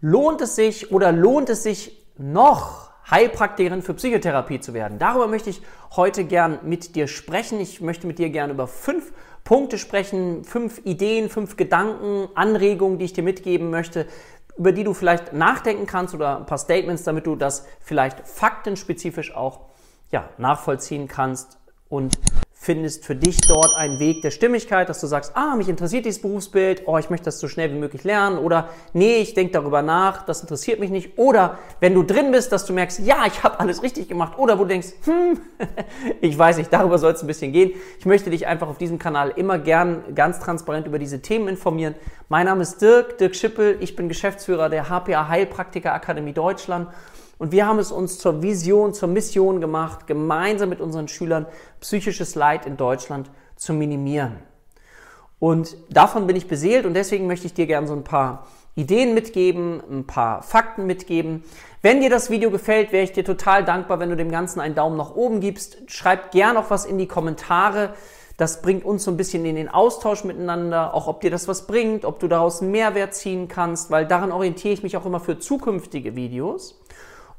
Lohnt es sich oder lohnt es sich noch, Heilpraktikerin für Psychotherapie zu werden? Darüber möchte ich heute gern mit dir sprechen. Ich möchte mit dir gern über fünf Punkte sprechen, fünf Ideen, fünf Gedanken, Anregungen, die ich dir mitgeben möchte, über die du vielleicht nachdenken kannst oder ein paar Statements, damit du das vielleicht faktenspezifisch auch ja, nachvollziehen kannst und findest für dich dort einen Weg der Stimmigkeit, dass du sagst, ah, mich interessiert dieses Berufsbild, oh, ich möchte das so schnell wie möglich lernen oder nee, ich denke darüber nach, das interessiert mich nicht oder wenn du drin bist, dass du merkst, ja, ich habe alles richtig gemacht oder wo du denkst, hm, ich weiß nicht, darüber soll es ein bisschen gehen. Ich möchte dich einfach auf diesem Kanal immer gern ganz transparent über diese Themen informieren. Mein Name ist Dirk, Dirk Schippel, ich bin Geschäftsführer der HPA Heilpraktiker Akademie Deutschland und wir haben es uns zur Vision, zur Mission gemacht, gemeinsam mit unseren Schülern psychisches Leid in Deutschland zu minimieren. Und davon bin ich beseelt und deswegen möchte ich dir gerne so ein paar Ideen mitgeben, ein paar Fakten mitgeben. Wenn dir das Video gefällt, wäre ich dir total dankbar, wenn du dem Ganzen einen Daumen nach oben gibst. Schreib gern noch was in die Kommentare. Das bringt uns so ein bisschen in den Austausch miteinander, auch ob dir das was bringt, ob du daraus einen Mehrwert ziehen kannst, weil daran orientiere ich mich auch immer für zukünftige Videos.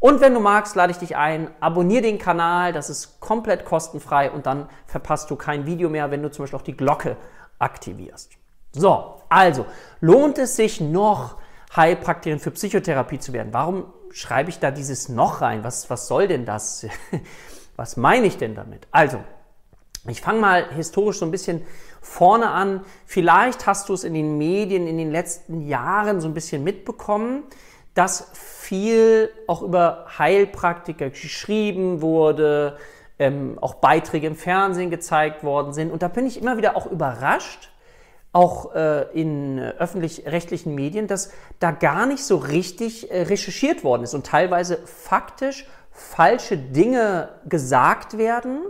Und wenn du magst, lade ich dich ein, abonniere den Kanal, das ist komplett kostenfrei und dann verpasst du kein Video mehr, wenn du zum Beispiel auch die Glocke aktivierst. So, also lohnt es sich noch, Heilpraktikerin für Psychotherapie zu werden? Warum schreibe ich da dieses noch rein? Was, was soll denn das? was meine ich denn damit? Also, ich fange mal historisch so ein bisschen vorne an. Vielleicht hast du es in den Medien in den letzten Jahren so ein bisschen mitbekommen dass viel auch über Heilpraktiker geschrieben wurde, ähm, auch Beiträge im Fernsehen gezeigt worden sind. Und da bin ich immer wieder auch überrascht, auch äh, in öffentlich-rechtlichen Medien, dass da gar nicht so richtig äh, recherchiert worden ist und teilweise faktisch falsche Dinge gesagt werden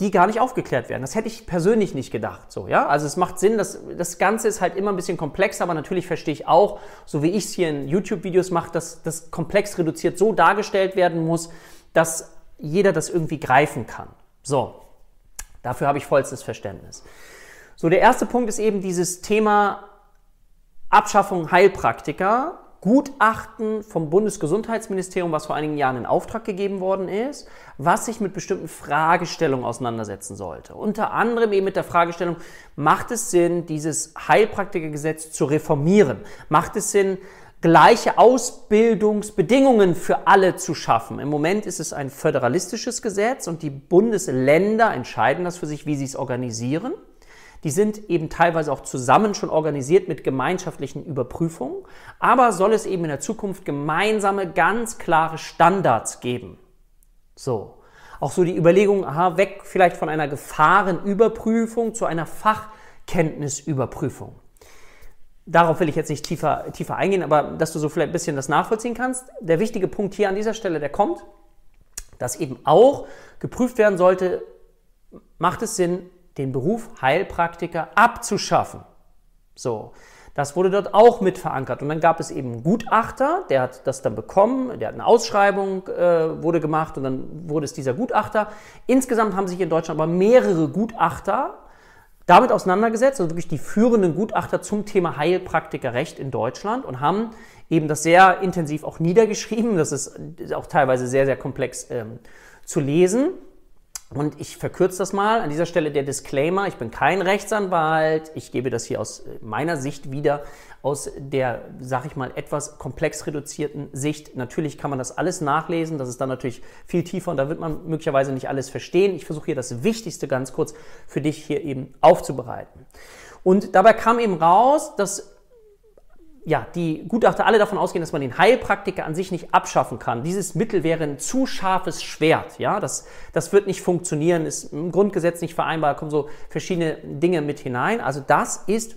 die gar nicht aufgeklärt werden. Das hätte ich persönlich nicht gedacht. So, ja? Also es macht Sinn, dass das Ganze ist halt immer ein bisschen komplex, aber natürlich verstehe ich auch, so wie ich es hier in YouTube-Videos mache, dass das komplex reduziert so dargestellt werden muss, dass jeder das irgendwie greifen kann. So, dafür habe ich vollstes Verständnis. So, der erste Punkt ist eben dieses Thema Abschaffung Heilpraktiker Gutachten vom Bundesgesundheitsministerium, was vor einigen Jahren in Auftrag gegeben worden ist, was sich mit bestimmten Fragestellungen auseinandersetzen sollte. Unter anderem eben mit der Fragestellung, macht es Sinn, dieses Heilpraktikergesetz zu reformieren? Macht es Sinn, gleiche Ausbildungsbedingungen für alle zu schaffen? Im Moment ist es ein föderalistisches Gesetz und die Bundesländer entscheiden das für sich, wie sie es organisieren. Die sind eben teilweise auch zusammen schon organisiert mit gemeinschaftlichen Überprüfungen. Aber soll es eben in der Zukunft gemeinsame, ganz klare Standards geben? So. Auch so die Überlegung, aha, weg vielleicht von einer Gefahrenüberprüfung zu einer Fachkenntnisüberprüfung. Darauf will ich jetzt nicht tiefer, tiefer eingehen, aber dass du so vielleicht ein bisschen das nachvollziehen kannst. Der wichtige Punkt hier an dieser Stelle, der kommt, dass eben auch geprüft werden sollte, macht es Sinn, den Beruf Heilpraktiker abzuschaffen. So, das wurde dort auch mit verankert. Und dann gab es eben einen Gutachter, der hat das dann bekommen, der hat eine Ausschreibung äh, wurde gemacht und dann wurde es dieser Gutachter. Insgesamt haben sich in Deutschland aber mehrere Gutachter damit auseinandergesetzt, also wirklich die führenden Gutachter zum Thema Heilpraktikerrecht in Deutschland und haben eben das sehr intensiv auch niedergeschrieben. Das ist auch teilweise sehr, sehr komplex ähm, zu lesen. Und ich verkürze das mal. An dieser Stelle der Disclaimer. Ich bin kein Rechtsanwalt. Ich gebe das hier aus meiner Sicht wieder, aus der, sag ich mal, etwas komplex reduzierten Sicht. Natürlich kann man das alles nachlesen. Das ist dann natürlich viel tiefer und da wird man möglicherweise nicht alles verstehen. Ich versuche hier das Wichtigste ganz kurz für dich hier eben aufzubereiten. Und dabei kam eben raus, dass ja, die Gutachter alle davon ausgehen, dass man den Heilpraktiker an sich nicht abschaffen kann. Dieses Mittel wäre ein zu scharfes Schwert. Ja, das, das wird nicht funktionieren, ist im Grundgesetz nicht vereinbar, kommen so verschiedene Dinge mit hinein. Also das ist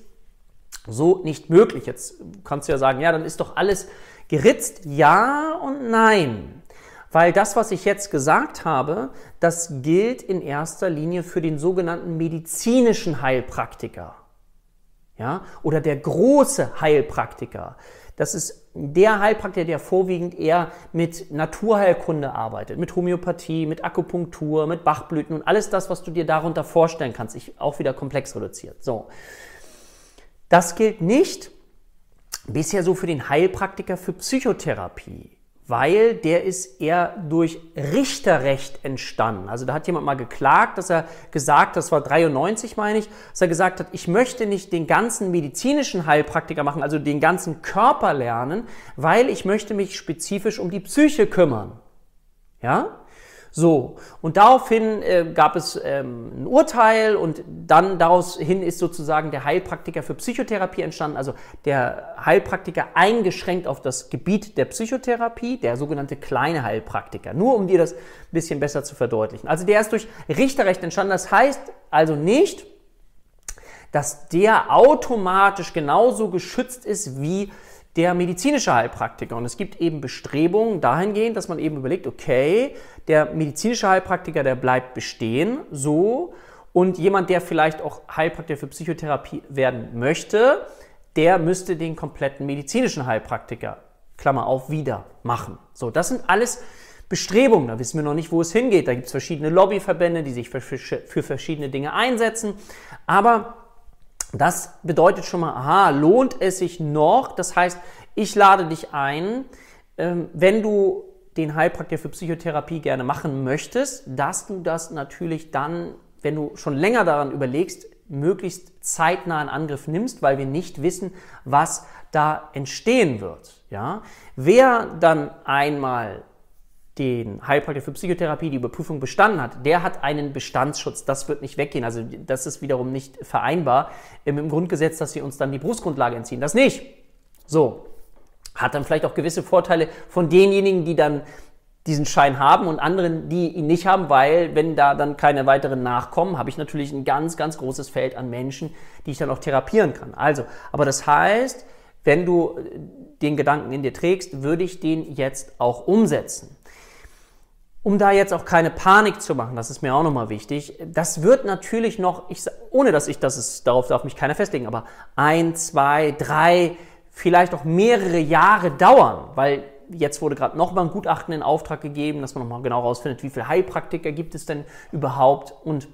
so nicht möglich. Jetzt kannst du ja sagen, ja, dann ist doch alles geritzt. Ja und nein. Weil das, was ich jetzt gesagt habe, das gilt in erster Linie für den sogenannten medizinischen Heilpraktiker ja, oder der große Heilpraktiker. Das ist der Heilpraktiker, der vorwiegend eher mit Naturheilkunde arbeitet, mit Homöopathie, mit Akupunktur, mit Bachblüten und alles das, was du dir darunter vorstellen kannst. Ich auch wieder komplex reduziert. So. Das gilt nicht bisher so für den Heilpraktiker für Psychotherapie weil der ist eher durch Richterrecht entstanden. Also da hat jemand mal geklagt, dass er gesagt, das war 93 meine ich, dass er gesagt hat, ich möchte nicht den ganzen medizinischen Heilpraktiker machen, also den ganzen Körper lernen, weil ich möchte mich spezifisch um die Psyche kümmern. Ja? So, und daraufhin äh, gab es ähm, ein Urteil und dann daraus hin ist sozusagen der Heilpraktiker für Psychotherapie entstanden, also der Heilpraktiker eingeschränkt auf das Gebiet der Psychotherapie, der sogenannte kleine Heilpraktiker, nur um dir das ein bisschen besser zu verdeutlichen. Also der ist durch Richterrecht entstanden, das heißt also nicht, dass der automatisch genauso geschützt ist wie der medizinische Heilpraktiker. Und es gibt eben Bestrebungen dahingehend, dass man eben überlegt, okay, der medizinische Heilpraktiker, der bleibt bestehen, so. Und jemand, der vielleicht auch Heilpraktiker für Psychotherapie werden möchte, der müsste den kompletten medizinischen Heilpraktiker, Klammer auf, wieder machen. So, das sind alles Bestrebungen. Da wissen wir noch nicht, wo es hingeht. Da gibt es verschiedene Lobbyverbände, die sich für, für, verschiedene Dinge einsetzen. Aber das bedeutet schon mal, aha, lohnt es sich noch? Das heißt, ich lade dich ein, ähm, wenn du den Heilpraktiker für Psychotherapie gerne machen möchtest, dass du das natürlich dann, wenn du schon länger daran überlegst, möglichst zeitnah in Angriff nimmst, weil wir nicht wissen, was da entstehen wird. Ja? Wer dann einmal den Heilpraktiker für Psychotherapie die Überprüfung bestanden hat, der hat einen Bestandsschutz. Das wird nicht weggehen. Also das ist wiederum nicht vereinbar im Grundgesetz, dass wir uns dann die Berufsgrundlage entziehen. Das nicht. So. Hat dann vielleicht auch gewisse Vorteile von denjenigen, die dann diesen Schein haben und anderen, die ihn nicht haben, weil wenn da dann keine weiteren nachkommen, habe ich natürlich ein ganz, ganz großes Feld an Menschen, die ich dann auch therapieren kann. Also, aber das heißt, wenn du den Gedanken in dir trägst, würde ich den jetzt auch umsetzen. Um da jetzt auch keine Panik zu machen, das ist mir auch nochmal wichtig, das wird natürlich noch, ich, ohne dass ich das ist, darauf darf mich keiner festlegen, aber ein, zwei, drei, vielleicht auch mehrere Jahre dauern, weil jetzt wurde gerade nochmal ein Gutachten in Auftrag gegeben, dass man nochmal genau herausfindet, wie viele Heilpraktiker gibt es denn überhaupt und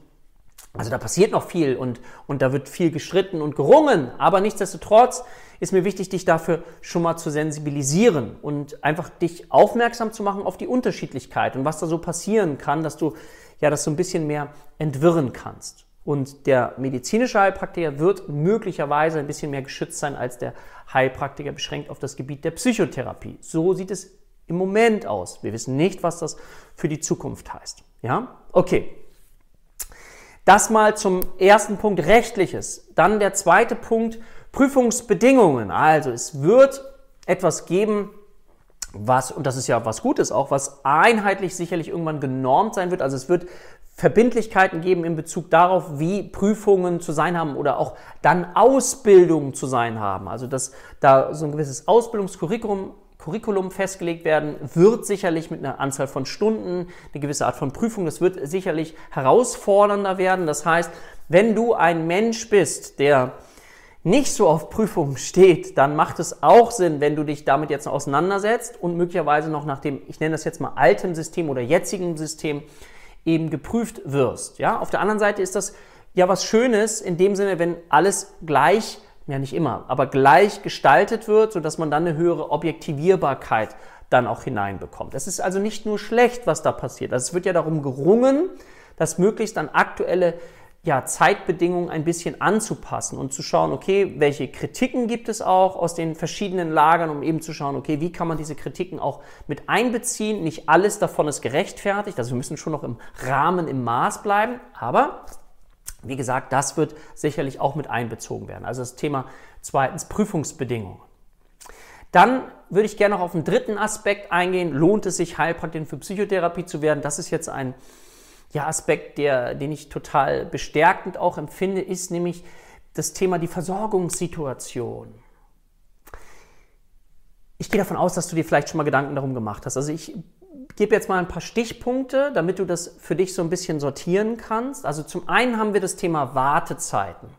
also da passiert noch viel und, und da wird viel gestritten und gerungen, aber nichtsdestotrotz ist mir wichtig, dich dafür schon mal zu sensibilisieren und einfach dich aufmerksam zu machen auf die Unterschiedlichkeit und was da so passieren kann, dass du ja das so ein bisschen mehr entwirren kannst. Und der medizinische Heilpraktiker wird möglicherweise ein bisschen mehr geschützt sein als der Heilpraktiker beschränkt auf das Gebiet der Psychotherapie. So sieht es im Moment aus. Wir wissen nicht, was das für die Zukunft heißt. Ja? Okay. Das mal zum ersten Punkt rechtliches. Dann der zweite Punkt Prüfungsbedingungen. Also es wird etwas geben, was, und das ist ja was Gutes auch, was einheitlich sicherlich irgendwann genormt sein wird. Also es wird Verbindlichkeiten geben in Bezug darauf, wie Prüfungen zu sein haben oder auch dann Ausbildungen zu sein haben. Also dass da so ein gewisses Ausbildungskurriculum Curriculum festgelegt werden, wird sicherlich mit einer Anzahl von Stunden, eine gewisse Art von Prüfung, das wird sicherlich herausfordernder werden. Das heißt, wenn du ein Mensch bist, der nicht so auf Prüfungen steht, dann macht es auch Sinn, wenn du dich damit jetzt auseinandersetzt und möglicherweise noch nach dem, ich nenne das jetzt mal altem System oder jetzigen System eben geprüft wirst. Ja, auf der anderen Seite ist das ja was Schönes in dem Sinne, wenn alles gleich ja nicht immer, aber gleich gestaltet wird, sodass man dann eine höhere Objektivierbarkeit dann auch hineinbekommt. Es ist also nicht nur schlecht, was da passiert. Also es wird ja darum gerungen, das möglichst an aktuelle ja, Zeitbedingungen ein bisschen anzupassen und zu schauen, okay, welche Kritiken gibt es auch aus den verschiedenen Lagern, um eben zu schauen, okay, wie kann man diese Kritiken auch mit einbeziehen. Nicht alles davon ist gerechtfertigt, also wir müssen schon noch im Rahmen, im Maß bleiben, aber wie gesagt, das wird sicherlich auch mit einbezogen werden. Also das Thema zweitens Prüfungsbedingungen. Dann würde ich gerne noch auf den dritten Aspekt eingehen. Lohnt es sich, Heilpraktikerin für Psychotherapie zu werden? Das ist jetzt ein ja, Aspekt, der, den ich total bestärkend auch empfinde, ist nämlich das Thema die Versorgungssituation. Ich gehe davon aus, dass du dir vielleicht schon mal Gedanken darum gemacht hast. Also ich gebe jetzt mal ein paar Stichpunkte, damit du das für dich so ein bisschen sortieren kannst. Also zum einen haben wir das Thema Wartezeiten.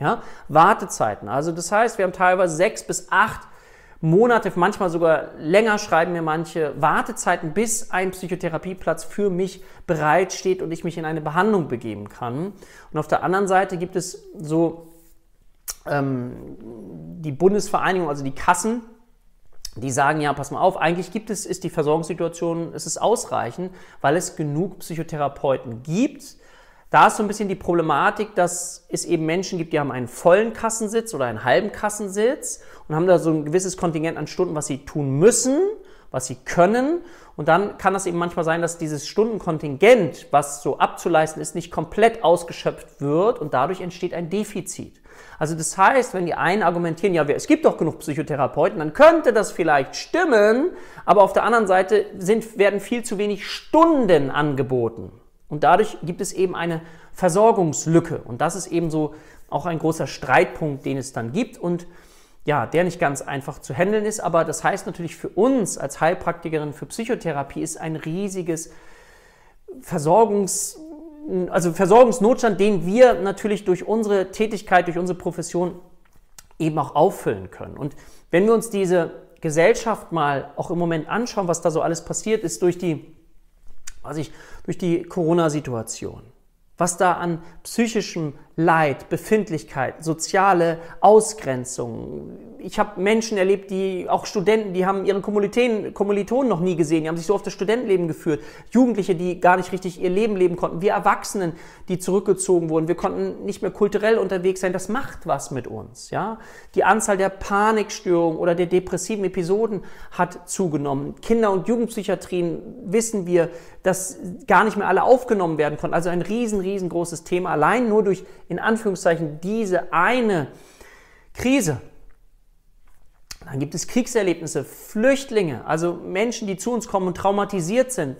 Ja, Wartezeiten. Also das heißt, wir haben teilweise sechs bis acht Monate, manchmal sogar länger schreiben mir manche Wartezeiten, bis ein Psychotherapieplatz für mich bereitsteht und ich mich in eine Behandlung begeben kann. Und auf der anderen Seite gibt es so ähm, die Bundesvereinigung, also die Kassen, die sagen, ja, pass mal auf, eigentlich gibt es, ist die Versorgungssituation, es ist ausreichend, weil es genug Psychotherapeuten gibt. Da ist so ein bisschen die Problematik, dass es eben Menschen gibt, die haben einen vollen Kassensitz oder einen halben Kassensitz und haben da so ein gewisses Kontingent an Stunden, was sie tun müssen, was sie können. Und dann kann das eben manchmal sein, dass dieses Stundenkontingent, was so abzuleisten ist, nicht komplett ausgeschöpft wird und dadurch entsteht ein Defizit. Also das heißt, wenn die einen argumentieren, ja, es gibt doch genug Psychotherapeuten, dann könnte das vielleicht stimmen, aber auf der anderen Seite sind, werden viel zu wenig Stunden angeboten. Und dadurch gibt es eben eine Versorgungslücke. Und das ist eben so auch ein großer Streitpunkt, den es dann gibt und ja, der nicht ganz einfach zu handeln ist. Aber das heißt natürlich für uns als Heilpraktikerin für Psychotherapie ist ein riesiges Versorgungs also Versorgungsnotstand, den wir natürlich durch unsere Tätigkeit, durch unsere Profession eben auch auffüllen können. Und wenn wir uns diese Gesellschaft mal auch im Moment anschauen, was da so alles passiert ist durch die, weiß ich, durch die Corona-Situation, was da an psychischem Leid, Befindlichkeit, soziale Ausgrenzung. Ich habe Menschen erlebt, die auch Studenten, die haben ihre Kommilitonen noch nie gesehen, die haben sich so auf das Studentenleben geführt. Jugendliche, die gar nicht richtig ihr Leben leben konnten. Wir Erwachsenen, die zurückgezogen wurden. Wir konnten nicht mehr kulturell unterwegs sein. Das macht was mit uns. Ja? Die Anzahl der Panikstörungen oder der depressiven Episoden hat zugenommen. Kinder- und Jugendpsychiatrien wissen wir, dass gar nicht mehr alle aufgenommen werden konnten. Also ein riesen, riesengroßes Thema. Allein nur durch in Anführungszeichen diese eine Krise. Dann gibt es Kriegserlebnisse, Flüchtlinge, also Menschen, die zu uns kommen und traumatisiert sind.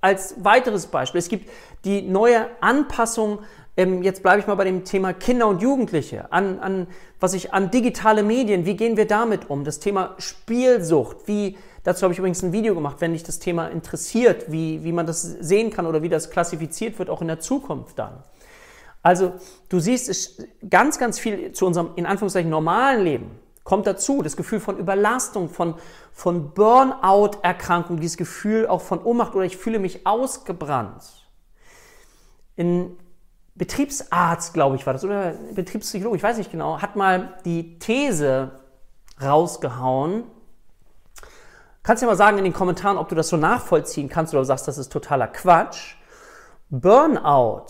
Als weiteres Beispiel, es gibt die neue Anpassung, ähm, jetzt bleibe ich mal bei dem Thema Kinder und Jugendliche, an, an, was ich, an digitale Medien, wie gehen wir damit um? Das Thema Spielsucht, wie, dazu habe ich übrigens ein Video gemacht, wenn dich das Thema interessiert, wie, wie man das sehen kann oder wie das klassifiziert wird, auch in der Zukunft dann. Also du siehst, es ganz, ganz viel zu unserem, in Anführungszeichen, normalen Leben kommt dazu. Das Gefühl von Überlastung, von, von Burnout-Erkrankung, dieses Gefühl auch von Ohnmacht oder ich fühle mich ausgebrannt. Ein Betriebsarzt, glaube ich, war das, oder Betriebspsychologe, ich weiß nicht genau, hat mal die These rausgehauen. Kannst du ja mal sagen in den Kommentaren, ob du das so nachvollziehen kannst oder sagst, das ist totaler Quatsch. Burnout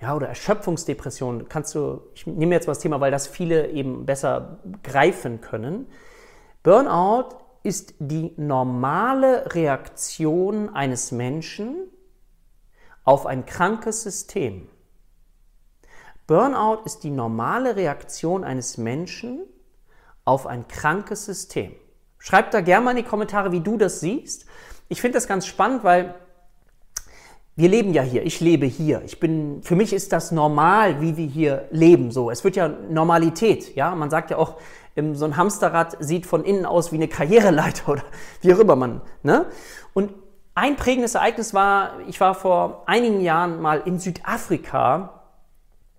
ja, oder Erschöpfungsdepression, kannst du, ich nehme jetzt mal das Thema, weil das viele eben besser greifen können. Burnout ist die normale Reaktion eines Menschen auf ein krankes System. Burnout ist die normale Reaktion eines Menschen auf ein krankes System. Schreib da gerne mal in die Kommentare, wie du das siehst. Ich finde das ganz spannend, weil wir leben ja hier, ich lebe hier. Ich bin, für mich ist das normal, wie wir hier leben. So, es wird ja Normalität. Ja, man sagt ja auch, so ein Hamsterrad sieht von innen aus wie eine Karriereleiter oder wie auch immer man. Ne? Und ein prägendes Ereignis war, ich war vor einigen Jahren mal in Südafrika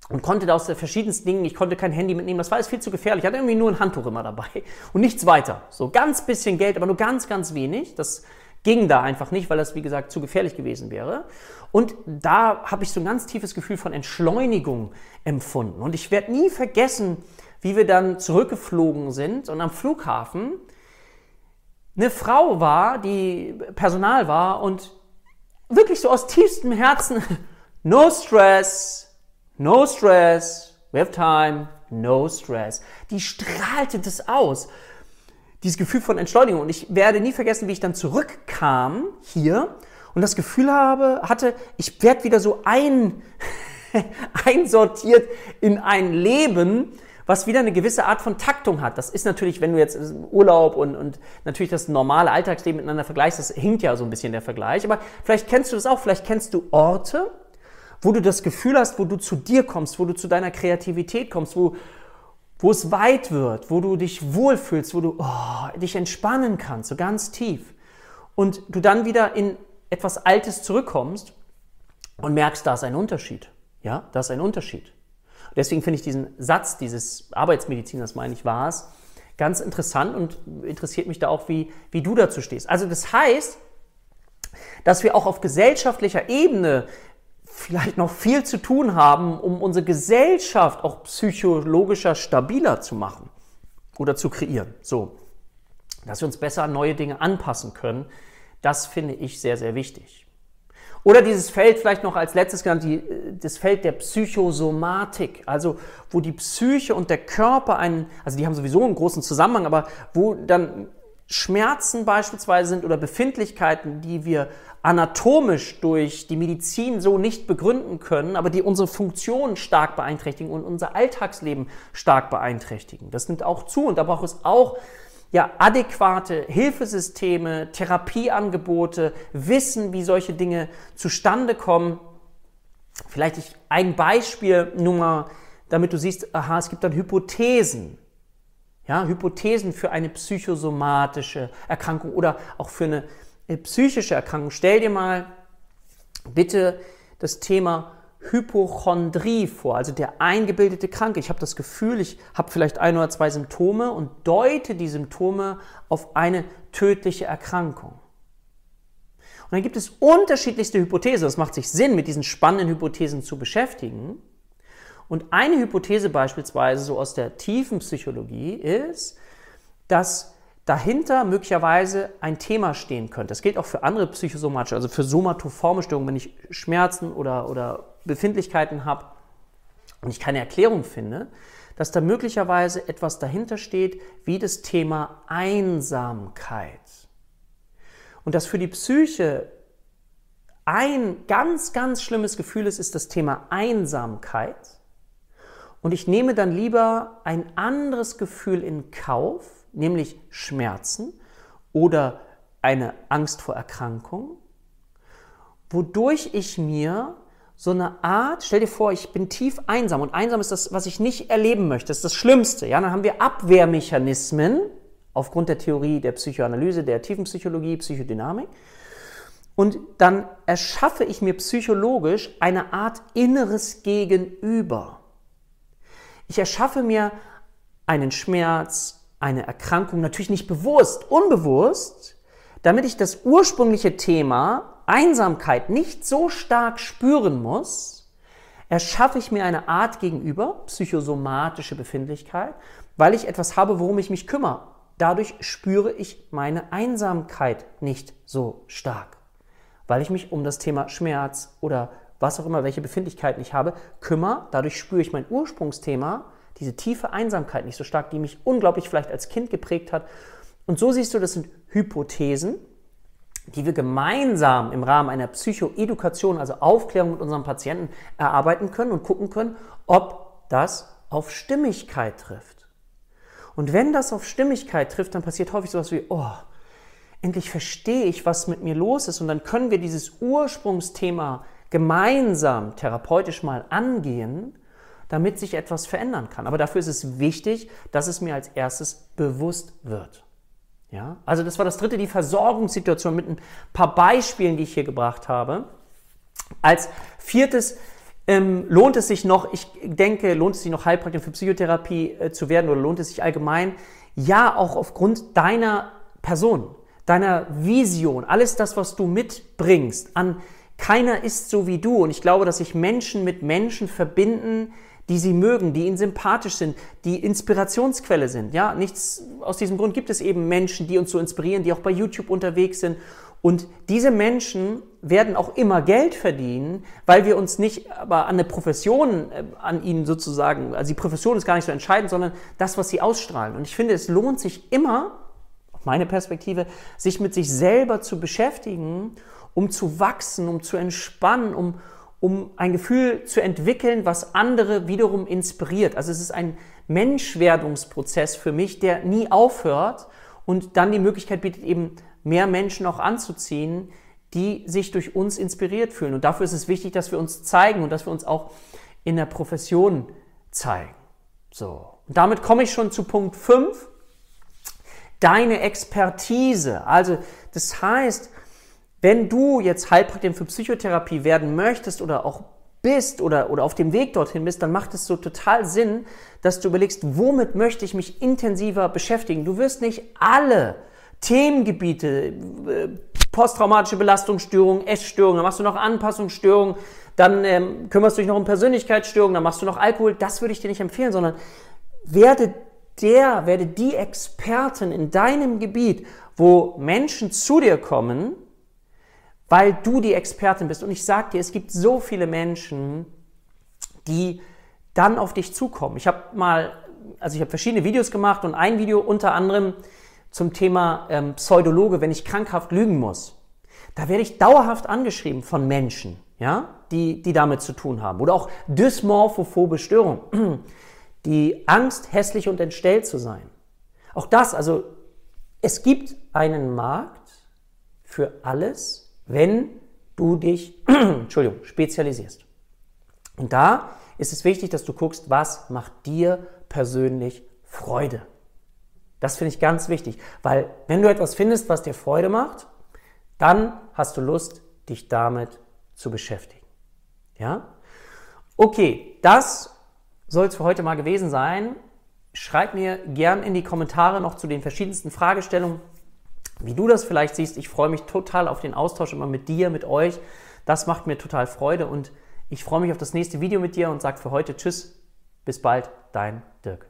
und konnte da aus den verschiedensten Dingen, ich konnte kein Handy mitnehmen, das war alles viel zu gefährlich. Ich hatte irgendwie nur ein Handtuch immer dabei und nichts weiter. So ganz bisschen Geld, aber nur ganz, ganz wenig. Das ging da einfach nicht, weil das, wie gesagt, zu gefährlich gewesen wäre. Und da habe ich so ein ganz tiefes Gefühl von Entschleunigung empfunden. Und ich werde nie vergessen, wie wir dann zurückgeflogen sind und am Flughafen eine Frau war, die Personal war und wirklich so aus tiefstem Herzen, no stress, no stress, we have time, no stress. Die strahlte das aus dieses Gefühl von Entschleunigung. Und ich werde nie vergessen, wie ich dann zurückkam hier und das Gefühl habe, hatte, ich werde wieder so ein, einsortiert in ein Leben, was wieder eine gewisse Art von Taktung hat. Das ist natürlich, wenn du jetzt Urlaub und, und natürlich das normale Alltagsleben miteinander vergleichst, das hinkt ja so ein bisschen der Vergleich. Aber vielleicht kennst du das auch, vielleicht kennst du Orte, wo du das Gefühl hast, wo du zu dir kommst, wo du zu deiner Kreativität kommst, wo, wo es weit wird, wo du dich wohlfühlst, wo du oh, dich entspannen kannst, so ganz tief. Und du dann wieder in etwas Altes zurückkommst und merkst, da ist ein Unterschied. Ja, da ist ein Unterschied. Deswegen finde ich diesen Satz dieses Arbeitsmediziners, meine ich, war es, ganz interessant und interessiert mich da auch, wie, wie du dazu stehst. Also das heißt, dass wir auch auf gesellschaftlicher Ebene vielleicht noch viel zu tun haben, um unsere Gesellschaft auch psychologischer stabiler zu machen oder zu kreieren. So, dass wir uns besser an neue Dinge anpassen können, das finde ich sehr, sehr wichtig. Oder dieses Feld vielleicht noch als letztes genannt, die, das Feld der Psychosomatik, also wo die Psyche und der Körper einen, also die haben sowieso einen großen Zusammenhang, aber wo dann Schmerzen beispielsweise sind oder Befindlichkeiten, die wir anatomisch durch die Medizin so nicht begründen können, aber die unsere Funktion stark beeinträchtigen und unser Alltagsleben stark beeinträchtigen. Das nimmt auch zu und da braucht es auch ja, adäquate Hilfesysteme, Therapieangebote, Wissen, wie solche Dinge zustande kommen. Vielleicht ich ein Beispiel nur mal, damit du siehst, aha, es gibt dann Hypothesen. Ja, Hypothesen für eine psychosomatische Erkrankung oder auch für eine äh, psychische Erkrankung. Stell dir mal bitte das Thema Hypochondrie vor, also der eingebildete Kranke. Ich habe das Gefühl, ich habe vielleicht ein oder zwei Symptome und deute die Symptome auf eine tödliche Erkrankung. Und dann gibt es unterschiedlichste Hypothesen. Das macht sich Sinn, mit diesen spannenden Hypothesen zu beschäftigen. Und eine Hypothese beispielsweise so aus der tiefen Psychologie ist, dass dahinter möglicherweise ein Thema stehen könnte. Das gilt auch für andere psychosomatische, also für somatoforme Störungen, wenn ich Schmerzen oder, oder Befindlichkeiten habe und ich keine Erklärung finde, dass da möglicherweise etwas dahinter steht, wie das Thema Einsamkeit. Und dass für die Psyche ein ganz, ganz schlimmes Gefühl ist, ist das Thema Einsamkeit. Und ich nehme dann lieber ein anderes Gefühl in Kauf, nämlich Schmerzen oder eine Angst vor Erkrankung, wodurch ich mir so eine Art, stell dir vor, ich bin tief einsam und einsam ist das, was ich nicht erleben möchte, das ist das Schlimmste. Ja, dann haben wir Abwehrmechanismen aufgrund der Theorie der Psychoanalyse, der Tiefenpsychologie, Psychodynamik. Und dann erschaffe ich mir psychologisch eine Art inneres Gegenüber. Ich erschaffe mir einen Schmerz, eine Erkrankung natürlich nicht bewusst, unbewusst, damit ich das ursprüngliche Thema Einsamkeit nicht so stark spüren muss, erschaffe ich mir eine Art gegenüber, psychosomatische Befindlichkeit, weil ich etwas habe, worum ich mich kümmere. Dadurch spüre ich meine Einsamkeit nicht so stark, weil ich mich um das Thema Schmerz oder was auch immer, welche Befindlichkeiten ich habe, kümmere. Dadurch spüre ich mein Ursprungsthema diese tiefe Einsamkeit nicht so stark, die mich unglaublich vielleicht als Kind geprägt hat. Und so siehst du, das sind Hypothesen, die wir gemeinsam im Rahmen einer Psychoedukation, also Aufklärung mit unseren Patienten, erarbeiten können und gucken können, ob das auf Stimmigkeit trifft. Und wenn das auf Stimmigkeit trifft, dann passiert häufig sowas wie, oh, endlich verstehe ich, was mit mir los ist. Und dann können wir dieses Ursprungsthema gemeinsam therapeutisch mal angehen damit sich etwas verändern kann. Aber dafür ist es wichtig, dass es mir als erstes bewusst wird. Ja? Also das war das dritte, die Versorgungssituation mit ein paar Beispielen, die ich hier gebracht habe. Als viertes ähm, lohnt es sich noch, ich denke, lohnt es sich noch Heilpraktiker für Psychotherapie äh, zu werden oder lohnt es sich allgemein? Ja, auch aufgrund deiner Person, deiner Vision, alles das, was du mitbringst an keiner ist so wie du. Und ich glaube, dass sich Menschen mit Menschen verbinden, die sie mögen, die ihnen sympathisch sind, die Inspirationsquelle sind. Ja, nichts aus diesem Grund gibt es eben Menschen, die uns so inspirieren, die auch bei YouTube unterwegs sind. Und diese Menschen werden auch immer Geld verdienen, weil wir uns nicht aber an eine Profession, äh, an ihnen sozusagen, also die Profession ist gar nicht so entscheidend, sondern das, was sie ausstrahlen. Und ich finde, es lohnt sich immer, meine Perspektive, sich mit sich selber zu beschäftigen, um zu wachsen, um zu entspannen, um, um ein Gefühl zu entwickeln, was andere wiederum inspiriert. Also es ist ein Menschwerdungsprozess für mich, der nie aufhört und dann die Möglichkeit bietet, eben mehr Menschen auch anzuziehen, die sich durch uns inspiriert fühlen. Und dafür ist es wichtig, dass wir uns zeigen und dass wir uns auch in der Profession zeigen. So. Und damit komme ich schon zu Punkt 5. Deine Expertise. Also, das heißt, wenn du jetzt Heilpraktikerin für Psychotherapie werden möchtest oder auch bist oder, oder auf dem Weg dorthin bist, dann macht es so total Sinn, dass du überlegst, womit möchte ich mich intensiver beschäftigen. Du wirst nicht alle Themengebiete, äh, posttraumatische Belastungsstörung, Essstörung, dann machst du noch Anpassungsstörung, dann ähm, kümmerst du dich noch um Persönlichkeitsstörungen, dann machst du noch Alkohol. Das würde ich dir nicht empfehlen, sondern werde der, werde die Expertin in deinem Gebiet, wo Menschen zu dir kommen, weil du die Expertin bist. Und ich sage dir, es gibt so viele Menschen, die dann auf dich zukommen. Ich habe mal, also ich habe verschiedene Videos gemacht und ein Video unter anderem zum Thema ähm, Pseudologe, wenn ich krankhaft lügen muss. Da werde ich dauerhaft angeschrieben von Menschen, ja, die, die damit zu tun haben. Oder auch dysmorphophobe Störungen. Die Angst, hässlich und entstellt zu sein. Auch das, also es gibt einen Markt für alles, wenn du dich, Entschuldigung, spezialisierst. Und da ist es wichtig, dass du guckst, was macht dir persönlich Freude. Das finde ich ganz wichtig, weil wenn du etwas findest, was dir Freude macht, dann hast du Lust, dich damit zu beschäftigen. Ja? Okay, das soll es für heute mal gewesen sein. Schreib mir gern in die Kommentare noch zu den verschiedensten Fragestellungen, wie du das vielleicht siehst. Ich freue mich total auf den Austausch immer mit dir, mit euch. Das macht mir total Freude und ich freue mich auf das nächste Video mit dir und sage für heute Tschüss. Bis bald, dein Dirk.